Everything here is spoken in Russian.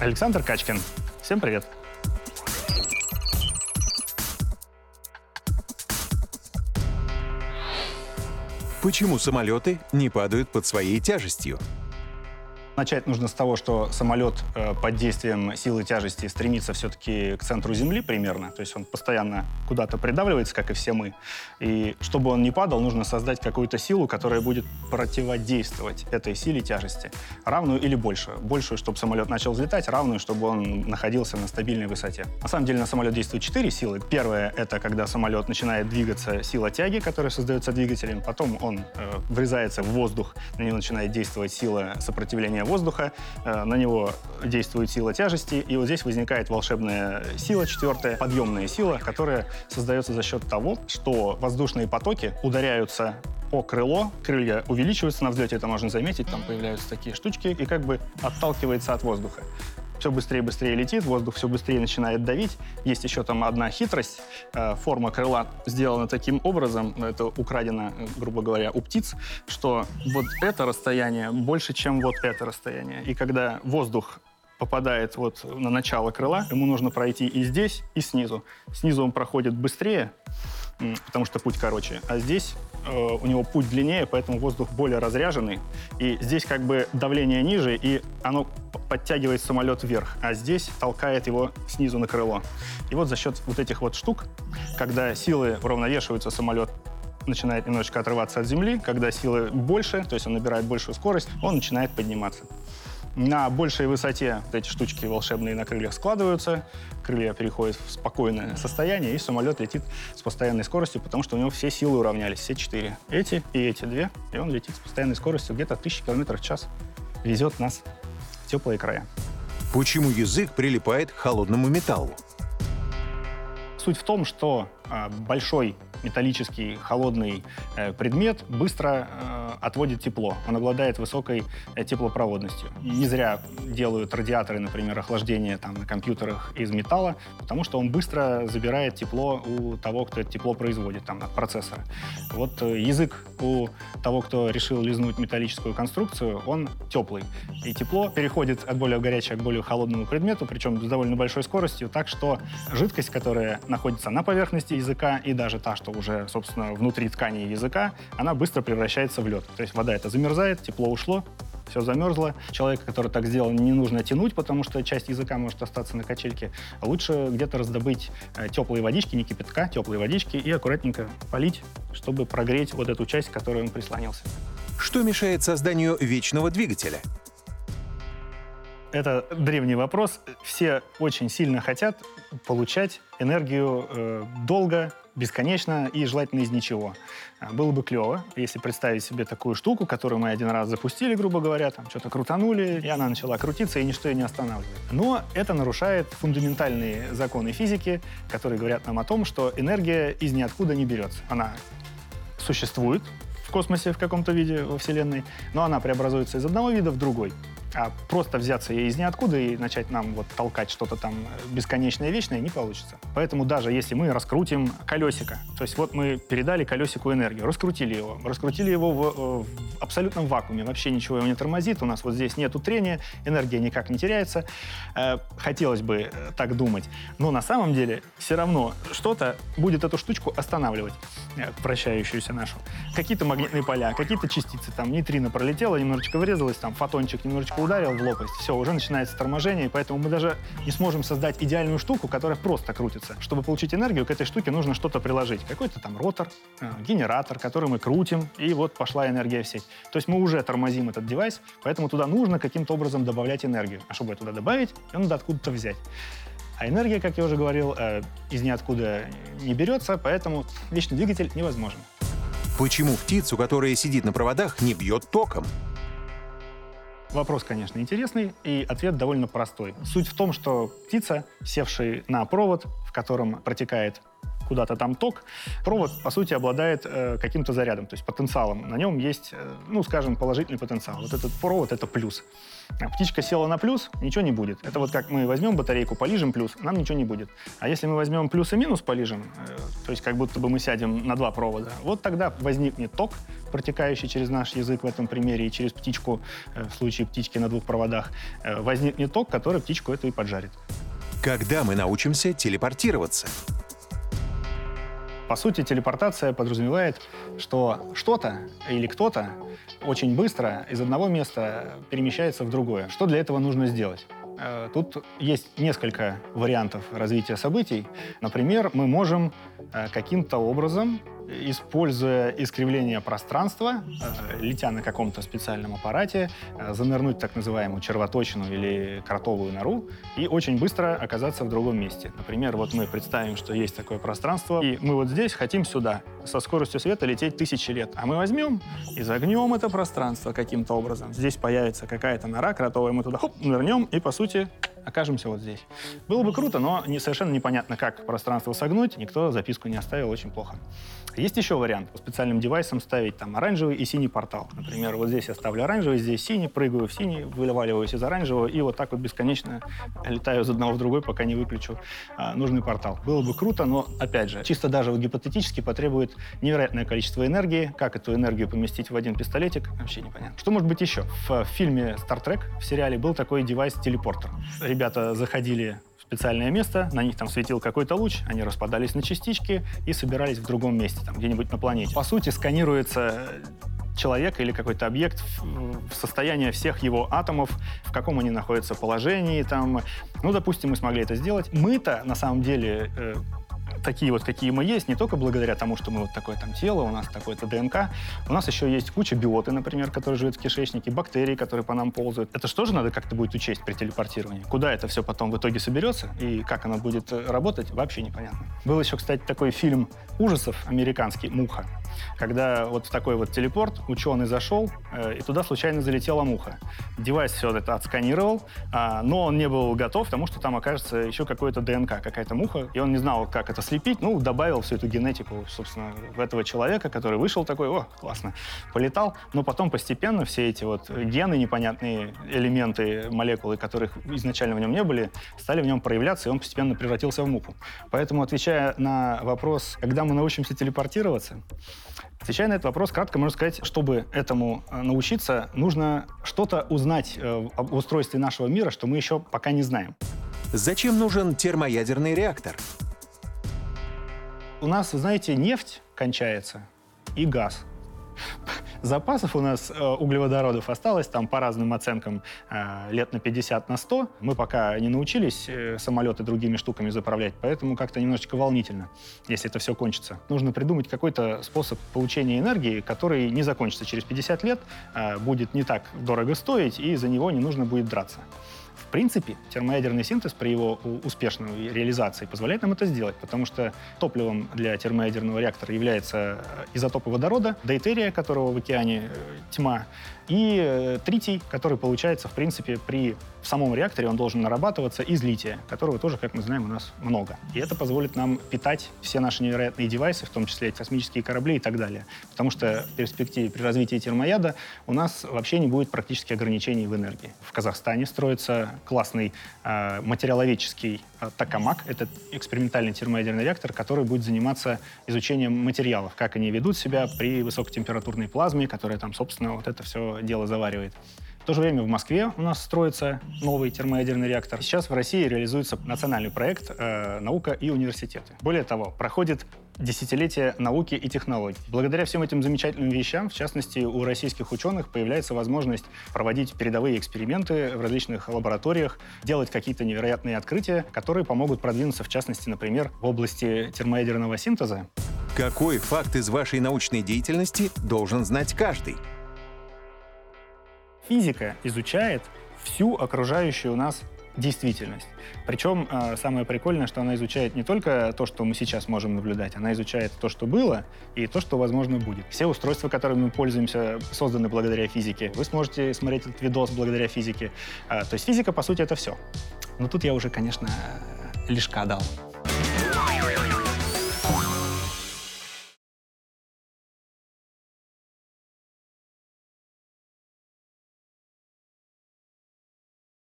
Александр Качкин. Всем привет. Почему самолеты не падают под своей тяжестью? Начать нужно с того, что самолет э, под действием силы тяжести стремится все-таки к центру Земли примерно. То есть он постоянно куда-то придавливается, как и все мы. И чтобы он не падал, нужно создать какую-то силу, которая будет противодействовать этой силе тяжести. Равную или большую. Большую, чтобы самолет начал взлетать, равную, чтобы он находился на стабильной высоте. На самом деле на самолет действуют четыре силы. Первая — это когда самолет начинает двигаться, сила тяги, которая создается двигателем. Потом он э, врезается в воздух, на него начинает действовать сила сопротивления воздуха, э, на него действует сила тяжести, и вот здесь возникает волшебная сила, четвертая, подъемная сила, которая создается за счет того, что воздушные потоки ударяются о крыло, крылья увеличиваются на взлете, это можно заметить, там появляются такие штучки, и как бы отталкивается от воздуха все быстрее и быстрее летит, воздух все быстрее начинает давить. Есть еще там одна хитрость. Э, форма крыла сделана таким образом, это украдено, грубо говоря, у птиц, что вот это расстояние больше, чем вот это расстояние. И когда воздух попадает вот на начало крыла, ему нужно пройти и здесь, и снизу. Снизу он проходит быстрее, потому что путь короче, а здесь э, у него путь длиннее, поэтому воздух более разряженный. И здесь как бы давление ниже, и оно подтягивает самолет вверх, а здесь толкает его снизу на крыло. И вот за счет вот этих вот штук, когда силы уравновешиваются, самолет начинает немножечко отрываться от земли, когда силы больше, то есть он набирает большую скорость, он начинает подниматься. На большей высоте эти штучки волшебные на крыльях складываются, крылья переходят в спокойное состояние, и самолет летит с постоянной скоростью, потому что у него все силы уравнялись, все четыре. Эти и эти две, и он летит с постоянной скоростью где-то 1000 км в час. Везет нас в теплые края. Почему язык прилипает к холодному металлу? Суть в том, что э, большой металлический холодный э, предмет быстро э, отводит тепло. Он обладает высокой э, теплопроводностью. Не зря делают радиаторы, например, охлаждения там, на компьютерах из металла, потому что он быстро забирает тепло у того, кто это тепло производит, там, от процессора. Вот язык у того, кто решил лизнуть металлическую конструкцию, он теплый. И тепло переходит от более горячего к более холодному предмету, причем с довольно большой скоростью, так что жидкость, которая находится на поверхности языка, и даже та, что уже, собственно, внутри ткани языка, она быстро превращается в лед. То есть вода это замерзает, тепло ушло, все замерзло. Человека, который так сделал, не нужно тянуть, потому что часть языка может остаться на качельке. Лучше где-то раздобыть э, теплые водички, не кипятка, теплые водички и аккуратненько полить, чтобы прогреть вот эту часть, к которой он прислонился. Что мешает созданию вечного двигателя? Это древний вопрос. Все очень сильно хотят получать энергию э, долго, бесконечно и желательно из ничего. А, было бы клево, если представить себе такую штуку, которую мы один раз запустили, грубо говоря, там что-то крутанули, и она начала крутиться, и ничто ее не останавливает. Но это нарушает фундаментальные законы физики, которые говорят нам о том, что энергия из ниоткуда не берется. Она существует в космосе в каком-то виде во Вселенной, но она преобразуется из одного вида в другой. А просто взяться из ниоткуда и начать нам вот толкать что-то там бесконечное, вечное не получится. Поэтому даже если мы раскрутим колесико, то есть вот мы передали колесику энергию, раскрутили его, раскрутили его в, э, в абсолютном вакууме, вообще ничего его не тормозит, у нас вот здесь нету трения, энергия никак не теряется. Э, хотелось бы э, так думать, но на самом деле все равно что-то будет эту штучку останавливать, вращающуюся нашу. Какие-то магнитные поля, какие-то частицы, там нейтрино пролетело, немножечко врезалось, там фотончик немножечко ударил в лопасть, все, уже начинается торможение, и поэтому мы даже не сможем создать идеальную штуку, которая просто крутится. Чтобы получить энергию, к этой штуке нужно что-то приложить. Какой-то там ротор, э, генератор, который мы крутим, и вот пошла энергия в сеть. То есть мы уже тормозим этот девайс, поэтому туда нужно каким-то образом добавлять энергию. А чтобы туда добавить, ее надо откуда-то взять. А энергия, как я уже говорил, э, из ниоткуда не берется, поэтому вечный двигатель невозможен. Почему птицу, которая сидит на проводах, не бьет током? Вопрос, конечно, интересный, и ответ довольно простой. Суть в том, что птица, севшая на провод, в котором протекает куда-то там ток. Провод, по сути, обладает э, каким-то зарядом, то есть потенциалом. На нем есть, э, ну, скажем, положительный потенциал. Вот этот провод — это плюс. А птичка села на плюс, ничего не будет. Это вот как мы возьмем батарейку, полижем плюс, нам ничего не будет. А если мы возьмем плюс и минус полижем, э, то есть как будто бы мы сядем на два провода, вот тогда возникнет ток, протекающий через наш язык в этом примере и через птичку, э, в случае птички на двух проводах, э, возникнет ток, который птичку эту и поджарит. Когда мы научимся телепортироваться? По сути, телепортация подразумевает, что что-то или кто-то очень быстро из одного места перемещается в другое. Что для этого нужно сделать? Э, тут есть несколько вариантов развития событий. Например, мы можем э, каким-то образом используя искривление пространства, э, летя на каком-то специальном аппарате, э, занырнуть так называемую червоточину или кротовую нору и очень быстро оказаться в другом месте. Например, вот мы представим, что есть такое пространство, и мы вот здесь хотим сюда со скоростью света лететь тысячи лет. А мы возьмем и загнем это пространство каким-то образом. Здесь появится какая-то нора кротовая, мы туда хоп, нырнем и, по сути, окажемся вот здесь. Было бы круто, но не, совершенно непонятно, как пространство согнуть. Никто записку не оставил, очень плохо. Есть еще вариант. По специальным девайсам ставить там оранжевый и синий портал. Например, вот здесь я ставлю оранжевый, здесь синий, прыгаю в синий, вываливаюсь из оранжевого и вот так вот бесконечно летаю из одного в другой, пока не выключу а, нужный портал. Было бы круто, но, опять же, чисто даже гипотетически потребует невероятное количество энергии. Как эту энергию поместить в один пистолетик, вообще непонятно. Что может быть еще? В фильме Star Trek, в сериале, был такой девайс-телепортер. Ребята заходили специальное место, на них там светил какой-то луч, они распадались на частички и собирались в другом месте, там где-нибудь на планете. По сути, сканируется человек или какой-то объект в состояние всех его атомов, в каком они находятся положении. Там. Ну, допустим, мы смогли это сделать. Мы-то, на самом деле, э, такие вот, какие мы есть, не только благодаря тому, что мы вот такое там тело, у нас такое-то ДНК, у нас еще есть куча биоты, например, которые живут в кишечнике, бактерии, которые по нам ползают. Это что же надо как-то будет учесть при телепортировании? Куда это все потом в итоге соберется и как оно будет э, работать, вообще непонятно. Был еще, кстати, такой фильм ужасов американский «Муха», когда вот в такой вот телепорт ученый зашел, э, и туда случайно залетела муха. Девайс все это отсканировал, э, но он не был готов к тому, что там окажется еще какое-то ДНК, какая-то муха, и он не знал, как это слепить, ну, добавил всю эту генетику, собственно, в этого человека, который вышел такой, о, классно, полетал, но потом постепенно все эти вот гены, непонятные элементы, молекулы, которых изначально в нем не были, стали в нем проявляться, и он постепенно превратился в муху. Поэтому, отвечая на вопрос, когда мы научимся телепортироваться, Отвечая на этот вопрос, кратко можно сказать, чтобы этому э, научиться, нужно что-то узнать э, об устройстве нашего мира, что мы еще пока не знаем. Зачем нужен термоядерный реактор? У нас, знаете, нефть кончается и газ. Запасов у нас э, углеводородов осталось там по разным оценкам э, лет на 50 на 100. Мы пока не научились э, самолеты другими штуками заправлять, поэтому как-то немножечко волнительно, если это все кончится. Нужно придумать какой-то способ получения энергии, который не закончится через 50 лет, э, будет не так дорого стоить, и за него не нужно будет драться. Принципе, термоядерный синтез при его успешной реализации позволяет нам это сделать, потому что топливом для термоядерного реактора является изотопы водорода, дейтерия, которого в океане э, тьма, и э, тритий, который получается, в принципе, при в самом реакторе он должен нарабатываться из лития, которого тоже, как мы знаем, у нас много. И это позволит нам питать все наши невероятные девайсы, в том числе космические корабли и так далее. Потому что в перспективе при развитии термояда у нас вообще не будет практически ограничений в энергии. В Казахстане строится классный э, материаловедческий э, токамак. Это экспериментальный термоядерный реактор, который будет заниматься изучением материалов, как они ведут себя при высокотемпературной плазме, которая там, собственно, вот это все дело заваривает. В то же время в Москве у нас строится новый термоядерный реактор. Сейчас в России реализуется национальный проект э, «Наука и университеты». Более того, проходит десятилетие науки и технологий. Благодаря всем этим замечательным вещам, в частности, у российских ученых появляется возможность проводить передовые эксперименты в различных лабораториях, делать какие-то невероятные открытия, которые помогут продвинуться, в частности, например, в области термоядерного синтеза. Какой факт из вашей научной деятельности должен знать каждый? Физика изучает всю окружающую нас действительность. Причем э, самое прикольное, что она изучает не только то, что мы сейчас можем наблюдать, она изучает то, что было, и то, что, возможно, будет. Все устройства, которыми мы пользуемся, созданы благодаря физике. Вы сможете смотреть этот видос благодаря физике. Э, то есть физика, по сути, это все. Но тут я уже, конечно, лишка дал.